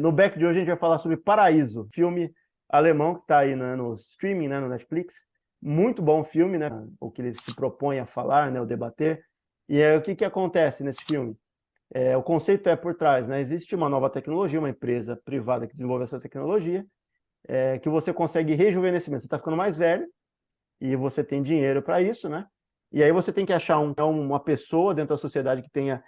No back de hoje a gente vai falar sobre Paraíso, filme alemão que está aí né, no streaming, né, no Netflix. Muito bom filme, né? O que ele se propõe a falar, né, o debater. E é o que, que acontece nesse filme? É, o conceito é por trás, né? Existe uma nova tecnologia, uma empresa privada que desenvolve essa tecnologia, é, que você consegue rejuvenescimento. Você está ficando mais velho e você tem dinheiro para isso, né? E aí você tem que achar um, uma pessoa dentro da sociedade que tenha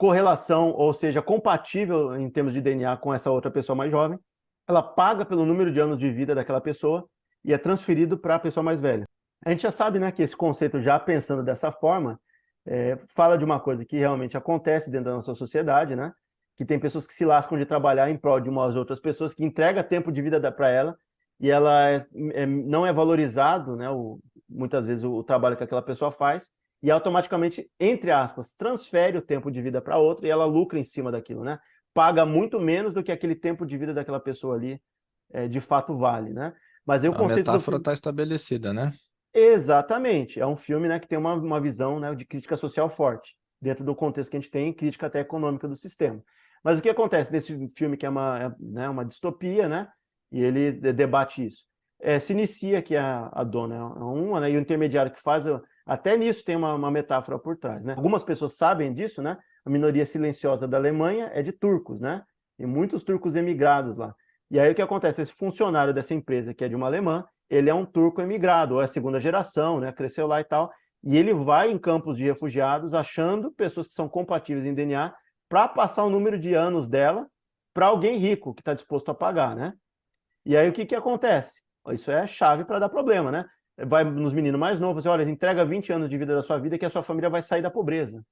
correlação, ou seja, compatível em termos de DNA com essa outra pessoa mais jovem. Ela paga pelo número de anos de vida daquela pessoa e é transferido para a pessoa mais velha. A gente já sabe né, que esse conceito, já pensando dessa forma, é, fala de uma coisa que realmente acontece dentro da nossa sociedade, né? que tem pessoas que se lascam de trabalhar em prol de umas outras pessoas, que entrega tempo de vida para ela e ela é, é, não é valorizado, né, o, muitas vezes, o, o, trabalho que aquela pessoa faz, e automaticamente, entre aspas, transfere o tempo de vida para outra e ela lucra em cima daquilo, né? Paga muito menos do que aquele tempo de vida daquela pessoa ali é, de fato vale, né? Mas aí o A metáfora está estabelecida, né? Exatamente. É um filme né, que tem uma, uma visão né, de crítica social forte, dentro do contexto que a gente tem, crítica até econômica do sistema. Mas o que acontece nesse filme, que é uma, é, né, uma distopia, né? E ele debate isso. É, se inicia que a, a dona é uma, né, e o intermediário que faz, até nisso tem uma, uma, metáfora por trás, né? Algumas pessoas sabem disso, né? A minoria silenciosa da Alemanha é de turcos, né? E muitos turcos emigrados lá. E aí o que acontece? Esse funcionário dessa empresa, que é de uma alemã, ele é um turco emigrado, ou é a segunda geração, né? Cresceu lá e tal. E ele vai em campos de refugiados achando pessoas que são compatíveis em DNA para passar o número de anos dela para alguém rico que está disposto a pagar, né? E aí o que, que acontece? Isso é a chave para dar problema, né? Vai nos meninos mais novos, olha, entrega 20 anos de vida da sua vida que a sua família vai sair da pobreza.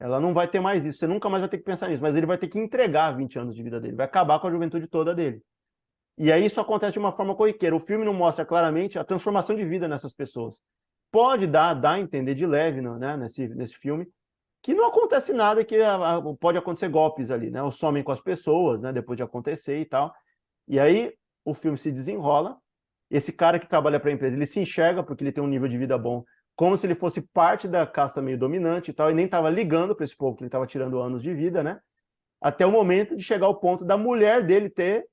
Ela não vai ter mais isso, você nunca mais vai ter que pensar nisso, mas ele vai ter que entregar 20 anos de vida dele, vai acabar com a juventude toda dele. E aí isso acontece de uma forma corriqueira. O filme não mostra claramente a transformação de vida nessas pessoas. Pode dar, dar a entender de leve né, nesse, nesse filme, que não acontece nada, que a, a, pode acontecer golpes ali, né? Ou somem com as pessoas, né? Depois de acontecer e tal. E aí o filme se desenrola. Esse cara que trabalha para a empresa, ele se enxerga porque ele tem um nível de vida bom, como se ele fosse parte da casta meio dominante e tal, e nem estava ligando para esse povo que ele estava tirando anos de vida, né? Até o momento de chegar ao ponto da mulher dele ter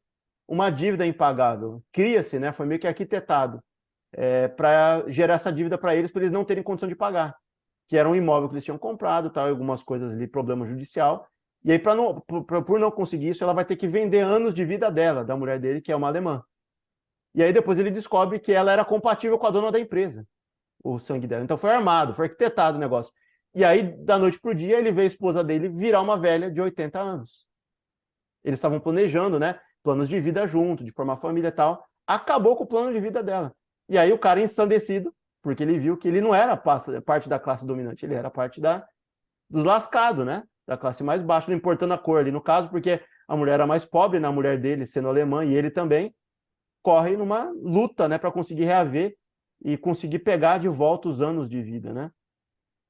uma dívida impagável. Cria-se, né, foi meio que arquitetado, é, para gerar essa dívida para eles, para eles não terem condição de pagar, que era um imóvel que eles tinham comprado, tal, algumas coisas ali, problema judicial. E aí, pra não, por, por não conseguir isso, ela vai ter que vender anos de vida dela, da mulher dele, que é uma alemã. E aí depois ele descobre que ela era compatível com a dona da empresa, o sangue dela. Então foi armado, foi arquitetado o negócio. E aí, da noite para o dia, ele vê a esposa dele virar uma velha de 80 anos. Eles estavam planejando, né? planos de vida junto, de formar família e tal, acabou com o plano de vida dela. E aí o cara ensandecido, porque ele viu que ele não era parte da classe dominante, ele era parte da, dos lascados, né? Da classe mais baixa, não importando a cor ali, no caso, porque a mulher era mais pobre, né? a mulher dele sendo alemã e ele também, corre numa luta, né, para conseguir reaver e conseguir pegar de volta os anos de vida, né?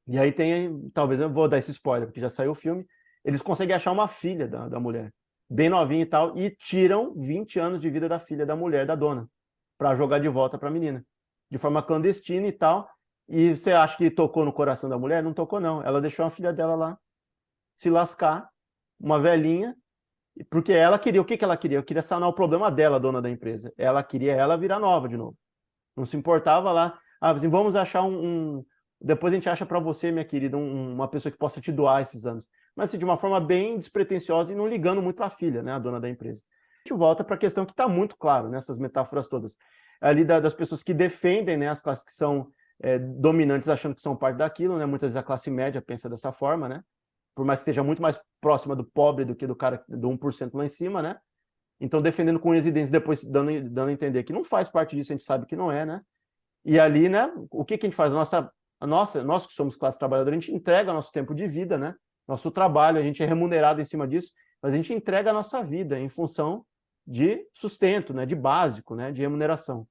E aí tem, talvez eu vou dar esse spoiler, porque já saiu o filme, eles conseguem achar uma filha da, da mulher bem novinha e tal, e tiram 20 anos de vida da filha da mulher, da dona, para jogar de volta para a menina, de forma clandestina e tal. E você acha que tocou no coração da mulher? Não tocou, não. Ela deixou a filha dela lá se lascar, uma velhinha, porque ela queria, o que, que ela queria? Eu queria sanar o problema dela, dona da empresa. Ela queria ela virar nova de novo. Não se importava lá. Ah, assim, vamos achar um, um... Depois a gente acha para você, minha querida, um, uma pessoa que possa te doar esses anos mas assim, de uma forma bem despretensiosa e não ligando muito a filha, né, a dona da empresa. A gente volta para a questão que está muito claro nessas metáforas todas, ali da, das pessoas que defendem né, as classes que são é, dominantes achando que são parte daquilo, né, muitas vezes a classe média pensa dessa forma, né, por mais que esteja muito mais próxima do pobre do que do cara do 1% lá em cima, né, então defendendo com residência, depois dando, dando a entender que não faz parte disso, a gente sabe que não é, né, e ali, né, o que, que a gente faz? Nossa, nossa, nós que somos classe trabalhadora, a gente entrega nosso tempo de vida, né, nosso trabalho, a gente é remunerado em cima disso, mas a gente entrega a nossa vida em função de sustento, né, de básico, né, de remuneração.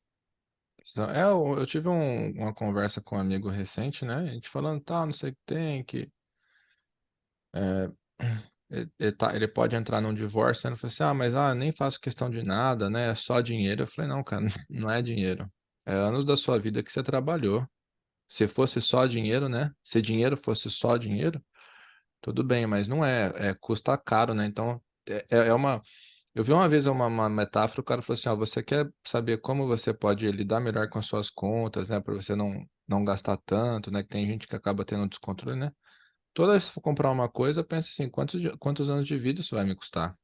É, eu, eu tive um, uma conversa com um amigo recente, né, a gente falando, tal, tá, não sei o que tem, que é, ele, tá, ele, pode entrar num divórcio, né, ele falou assim, ah, mas ah, nem faço questão de nada, né, é só dinheiro. Eu falei, não, cara, não é dinheiro, é anos da sua vida que você trabalhou. Se fosse só dinheiro, né, se dinheiro fosse só dinheiro, tudo bem, mas não é, é custa caro, né? Então, é, é, é uma. Eu vi uma vez uma, uma metáfora, o cara falou assim: ó, você quer saber como você pode lidar melhor com as suas contas, né? Para você não, não gastar tanto, né? Que tem gente que acaba tendo descontrole, né? Toda vez que for comprar uma coisa, pensa assim: quantos, quantos anos de vida isso vai me custar?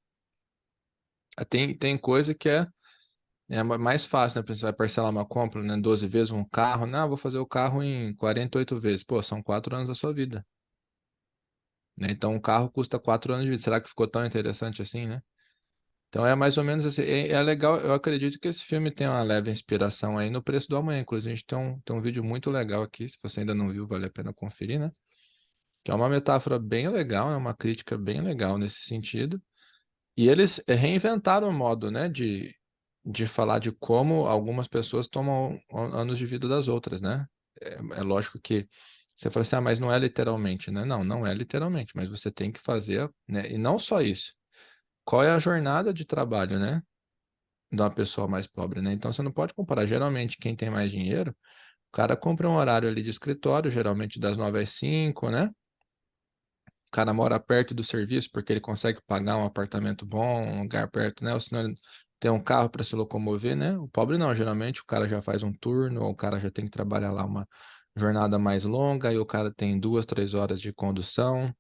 Ah, tem, tem coisa que é, é mais fácil, né? Você vai parcelar uma compra, né? 12 vezes um carro. Não, vou fazer o carro em 48 vezes. Pô, são 4 anos da sua vida. Né? Então, um carro custa 4 anos de vida. Será que ficou tão interessante assim, né? Então, é mais ou menos assim. É, é legal, eu acredito que esse filme tem uma leve inspiração aí no Preço do Amanhã. Inclusive, a gente tem um, tem um vídeo muito legal aqui. Se você ainda não viu, vale a pena conferir, né? Que é uma metáfora bem legal, é uma crítica bem legal nesse sentido. E eles reinventaram o modo, né, de, de falar de como algumas pessoas tomam anos de vida das outras, né? É, é lógico que você fala assim, ah, mas não é literalmente, né? Não, não é literalmente, mas você tem que fazer, né? E não só isso. Qual é a jornada de trabalho, né? De uma pessoa mais pobre, né? Então você não pode comparar. Geralmente, quem tem mais dinheiro, o cara compra um horário ali de escritório, geralmente das 9 às 5, né? O cara mora perto do serviço porque ele consegue pagar um apartamento bom, um lugar perto, né? Ou senão ele tem um carro para se locomover, né? O pobre não, geralmente o cara já faz um turno, ou o cara já tem que trabalhar lá uma jornada mais longa, e o cara tem duas, três horas de condução.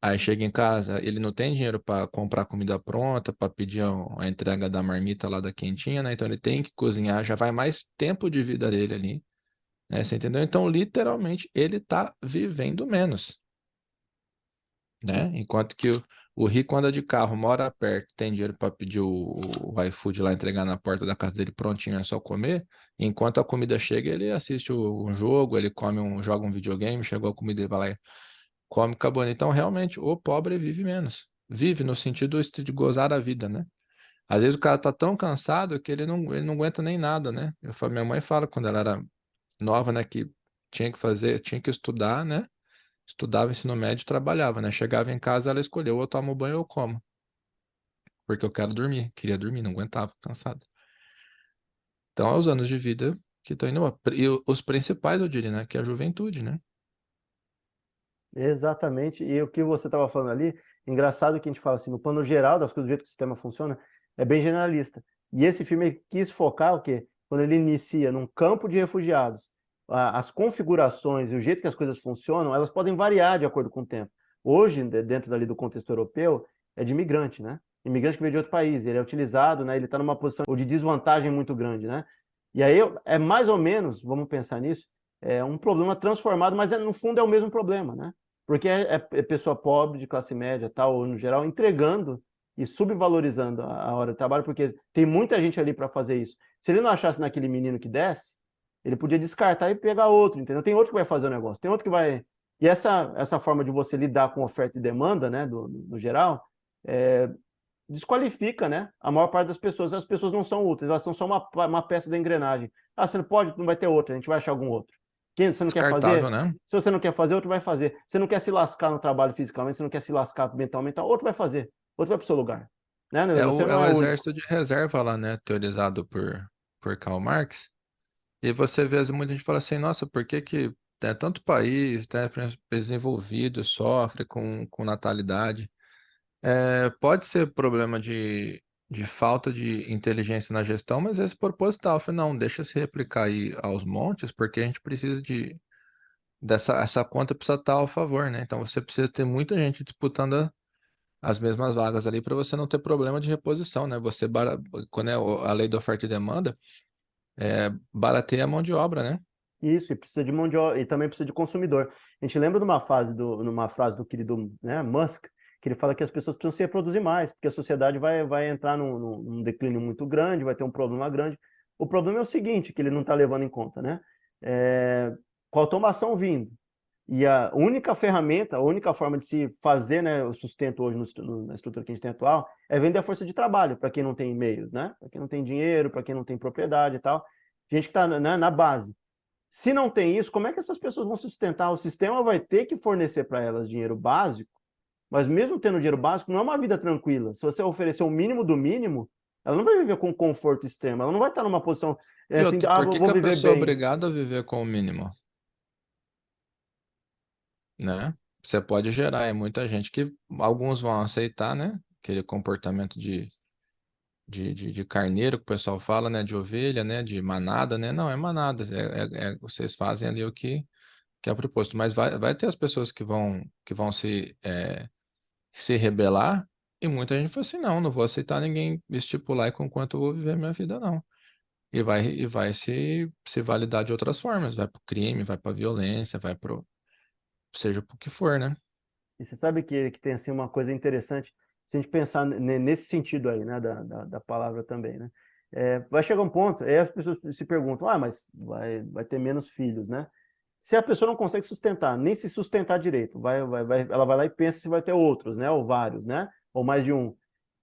Aí chega em casa, ele não tem dinheiro para comprar comida pronta, para pedir a entrega da marmita lá da quentinha, né? Então ele tem que cozinhar, já vai mais tempo de vida dele ali, né? Você entendeu? Então, literalmente, ele está vivendo menos né? Enquanto que o, o rico anda de carro, mora perto, tem dinheiro para pedir o, o iFood lá, entregar na porta da casa dele prontinho, é só comer. Enquanto a comida chega, ele assiste um jogo, ele come um, joga um videogame, chegou a comida, ele vai lá e come, acabou. Então, realmente, o pobre vive menos. Vive no sentido de gozar a vida, né? Às vezes o cara tá tão cansado que ele não, ele não aguenta nem nada, né? Eu minha mãe fala quando ela era nova, né, que tinha que fazer, tinha que estudar, né? Estudava ensino médio e trabalhava, né? Chegava em casa, ela escolheu ou tomo banho ou como. Porque eu quero dormir, queria dormir, não aguentava, cansado. Então, aos anos de vida que estão indo. E os principais, eu diria, né? Que é a juventude, né? Exatamente. E o que você estava falando ali, engraçado que a gente fala assim, no plano geral das coisas, do jeito que o sistema funciona, é bem generalista. E esse filme quis focar o quê? Quando ele inicia num campo de refugiados, as configurações e o jeito que as coisas funcionam, elas podem variar de acordo com o tempo. Hoje, dentro dali do contexto europeu, é de imigrante, né? Imigrante que veio de outro país, ele é utilizado, né? Ele está numa posição de desvantagem muito grande, né? E aí é mais ou menos, vamos pensar nisso, é um problema transformado, mas é, no fundo é o mesmo problema, né? Porque é, é, é pessoa pobre, de classe média, tal, ou no geral, entregando e subvalorizando a, a hora de trabalho, porque tem muita gente ali para fazer isso. Se ele não achasse naquele menino que desce, ele podia descartar e pegar outro, entendeu? Tem outro que vai fazer o negócio, tem outro que vai. E essa, essa forma de você lidar com oferta e demanda, né, do, no geral, é, desqualifica, né, a maior parte das pessoas. As pessoas não são úteis, elas são só uma, uma peça da engrenagem. Ah, você não pode, não vai ter outra, a gente vai achar algum outro. Quem você não quer fazer? Né? Se você não quer fazer, outro vai fazer. Você não quer se lascar no trabalho fisicamente, você não quer se lascar mentalmente, outro vai fazer. Outro vai para o seu lugar. Né? É, o, é o é exército de reserva lá, né? Teorizado por, por Karl Marx. E você vê muita gente fala assim, nossa, por que que né, tanto país né, desenvolvido sofre com, com natalidade? É, pode ser problema de, de falta de inteligência na gestão, mas esse proposital. Não, deixa se replicar aí aos montes, porque a gente precisa de dessa essa conta precisa estar ao favor, né? Então você precisa ter muita gente disputando as mesmas vagas ali para você não ter problema de reposição, né? Você quando é a lei da oferta e demanda, é, barateia a mão de obra, né? Isso, e precisa de mão de obra, e também precisa de consumidor. A gente lembra de uma fase do, numa frase do querido né, Musk, que ele fala que as pessoas precisam se reproduzir mais, porque a sociedade vai, vai entrar num, num declínio muito grande, vai ter um problema grande. O problema é o seguinte, que ele não está levando em conta, né? É, com a automação vindo, e a única ferramenta, a única forma de se fazer né, o sustento hoje no, na estrutura que a gente tem atual é vender a força de trabalho para quem não tem meios, né? Para quem não tem dinheiro, para quem não tem propriedade e tal. Gente que está né, na base. Se não tem isso, como é que essas pessoas vão sustentar? O sistema vai ter que fornecer para elas dinheiro básico, mas mesmo tendo dinheiro básico, não é uma vida tranquila. Se você oferecer o mínimo do mínimo, ela não vai viver com conforto extremo, ela não vai estar numa posição é, assim, outra, ah, por que vou que a pessoa é obrigada a viver com o mínimo? Né? Você pode gerar aí muita gente que alguns vão aceitar, né? aquele comportamento de, de, de, de carneiro que o pessoal fala, né? De ovelha, né? De manada, né? Não, é manada. É, é, é vocês fazem ali o que, que é proposto. Mas vai, vai ter as pessoas que vão, que vão se, é, se rebelar e muita gente fala assim, não, não vou aceitar ninguém estipular enquanto eu vou viver minha vida, não. E vai, e vai se, se validar de outras formas. Vai para o crime, vai para violência, vai para seja o que for, né? E você sabe que, que tem assim uma coisa interessante, se a gente pensar nesse sentido aí, né, da, da, da palavra também, né? É, vai chegar um ponto, aí as pessoas se perguntam, ah, mas vai, vai ter menos filhos, né? Se a pessoa não consegue sustentar, nem se sustentar direito, vai, vai, vai, ela vai lá e pensa se vai ter outros, né? Ou vários, né? Ou mais de um.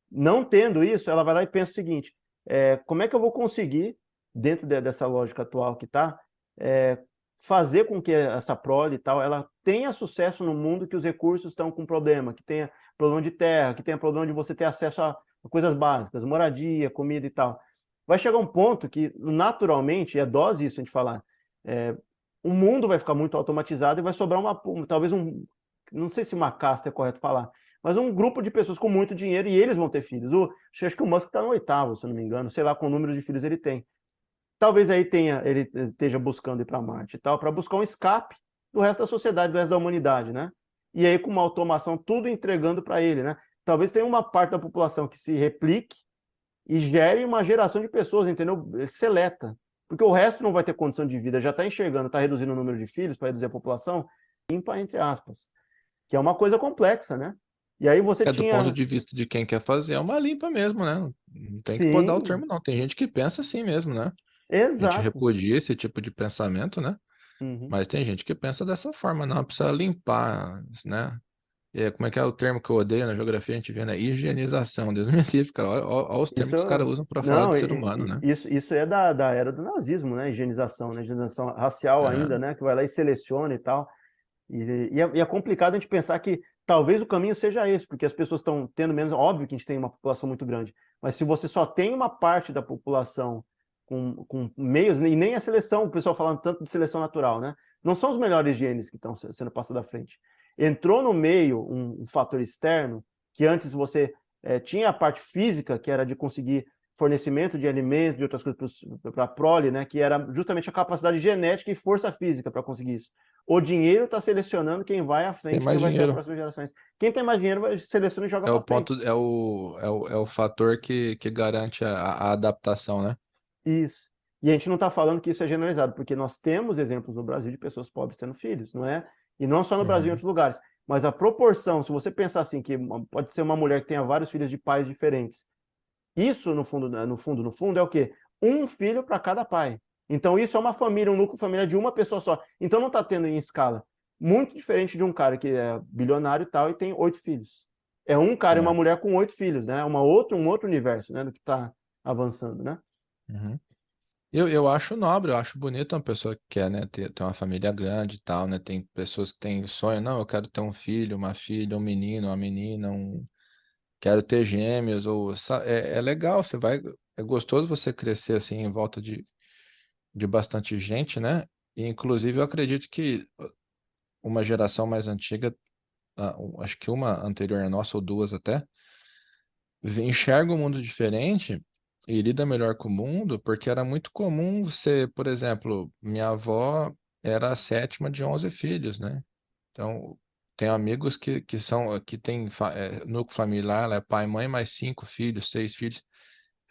Não tendo isso, ela vai lá e pensa o seguinte: é, como é que eu vou conseguir, dentro de, dessa lógica atual que está, é, fazer com que essa prole e tal, ela tenha sucesso no mundo que os recursos estão com problema, que tenha problema de terra, que tenha problema de você ter acesso a coisas básicas, moradia, comida e tal. Vai chegar um ponto que, naturalmente, é dose isso a gente falar, é, o mundo vai ficar muito automatizado e vai sobrar uma, talvez um, não sei se uma casta é correto falar, mas um grupo de pessoas com muito dinheiro e eles vão ter filhos. O, acho que o Musk está no oitavo, se não me engano, sei lá qual número de filhos ele tem talvez aí tenha, ele esteja buscando ir para Marte e tal, para buscar um escape do resto da sociedade, do resto da humanidade, né? E aí com uma automação tudo entregando para ele, né? Talvez tenha uma parte da população que se replique e gere uma geração de pessoas, entendeu? Seleta. Porque o resto não vai ter condição de vida, já está enxergando, está reduzindo o número de filhos para reduzir a população, limpa entre aspas. Que é uma coisa complexa, né? E aí você é, tinha... do ponto de vista de quem quer fazer, é uma limpa mesmo, né? Não tem que podar o termo, não. Tem gente que pensa assim mesmo, né? A gente repudia esse tipo de pensamento, né? Uhum. Mas tem gente que pensa dessa forma, não, precisa limpar, né? E como é que é o termo que eu odeio na geografia? A gente vê, né? Higienização, Deus me livre, cara. Olha, olha os termos que os caras usam para falar do ser humano, né? isso, isso é da, da era do nazismo, né? Higienização, né? Higienização racial É. ainda, né? Que vai lá e seleciona e tal. E, e é, e é complicado a gente pensar que talvez o caminho seja esse, porque as pessoas estão tendo menos. Óbvio que a gente tem uma população muito grande, mas se você só tem uma parte da população com, com meios, e nem a seleção, o pessoal falando tanto de seleção natural, né? Não são os melhores genes que estão se- sendo passados à frente. Entrou no meio um, um fator externo, que antes você eh, tinha a parte física, que era de conseguir fornecimento de alimentos, de outras coisas para a prole, né? Que era justamente a capacidade genética e força física para conseguir isso. O dinheiro está selecionando quem vai à frente, quem vai dinheiro. as próximas gerações. Quem tem mais dinheiro seleciona e joga É o para frente. ponto, é o, é o, é o fator que, que garante a, a adaptação, né? Isso. E a gente não está falando que isso é generalizado, porque nós temos exemplos no Brasil de pessoas pobres tendo filhos, não é? E não só no Brasil, em Uhum. outros lugares. Mas a proporção, se você pensar assim, que pode ser uma mulher que tenha vários filhos de pais diferentes, isso, no fundo, né, no fundo, no fundo, é o quê? Um filho para cada pai. Então, isso é uma família, um núcleo familiar de uma pessoa só. Então, não está tendo em escala. Muito diferente de um cara que é bilionário e tal e tem oito filhos. É um cara e uma É. mulher com oito filhos, né? Uma outra, um outro universo, né? Do que está avançando, né? Uhum. Eu, eu acho nobre, eu acho bonito uma pessoa que quer, né, ter, ter uma família grande e tal, né? Tem pessoas que têm sonho, não, eu quero ter um filho, uma filha, um menino, uma menina, um... quero ter gêmeos, ou é, é legal, você vai, é gostoso você crescer assim em volta de, de bastante gente, né? E inclusive eu acredito que uh, uma geração mais antiga, ah, um- acho que uma anterior a nossa, ou duas até, enxerga o mundo diferente e lida melhor com o mundo, porque era muito comum você, por exemplo, minha avó era a sétima de 11 filhos, né? Então, tenho amigos que, que são, que tem é, núcleo familiar, é pai, mãe, mais cinco filhos, seis filhos.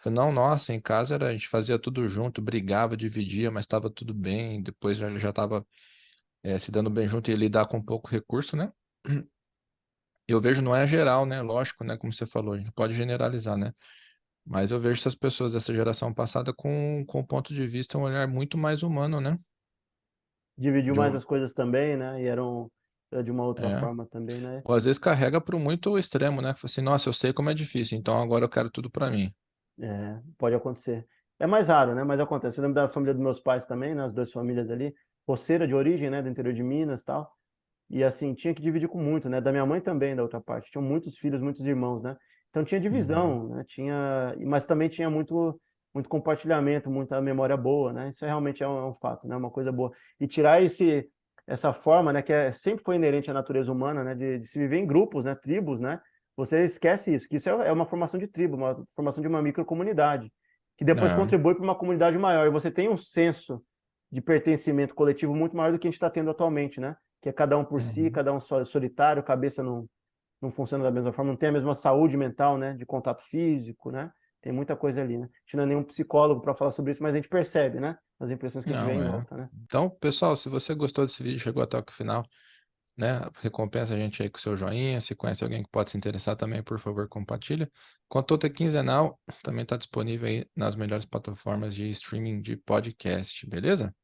Não, nossa, em casa era, a gente fazia tudo junto, brigava, dividia, mas estava tudo bem. Depois já já estava se dando bem junto e lidar com pouco recurso, né? Eu vejo, não é geral, né? Lógico, né? Como você falou, a gente pode generalizar, né? Mas eu vejo essas pessoas dessa geração passada com, com um ponto de vista, um olhar muito mais humano, né? dividiu De mais um- as coisas também, né? E eram era de uma outra É. forma também, né? Ou às vezes carrega para muito extremo, né? Fala assim, nossa, eu sei como é difícil, então agora eu quero tudo para mim. É, pode acontecer. É mais raro, né? Mas acontece. Eu lembro da família dos meus pais também, né? As duas famílias ali, roceira de origem, né? Do interior de Minas e tal. E assim, tinha que dividir com muito, né? Da minha mãe também, da outra parte. Tinham muitos filhos, muitos irmãos, né? Então tinha divisão, né? Tinha, mas também tinha muito muito compartilhamento, muita memória boa, né? Isso realmente é um, é um fato, né? Uma coisa boa. E tirar esse essa forma, né, que é, sempre foi inerente à natureza humana, né, de, de se viver em grupos, né, tribos, né, você esquece isso, que isso é, é uma formação de tribo, uma formação de uma microcomunidade, que depois É. contribui para uma comunidade maior. E você tem um senso de pertencimento coletivo muito maior do que a gente está tendo atualmente, né? Que é cada um por si, Uhum. cada um solitário, cabeça não, não funciona da mesma forma, não tem a mesma saúde mental, né? De contato físico, né? Tem muita coisa ali, né? A gente não é nenhum psicólogo para falar sobre isso, mas a gente percebe, né? As impressões que a gente Não, vê em é. volta, né? Então, pessoal, se você gostou desse vídeo, chegou até o final, né? Recompensa a gente aí com seu joinha. Se conhece alguém que pode se interessar também, por favor, compartilha. Consulta quinzenal também está disponível aí nas melhores plataformas de streaming de podcast, beleza?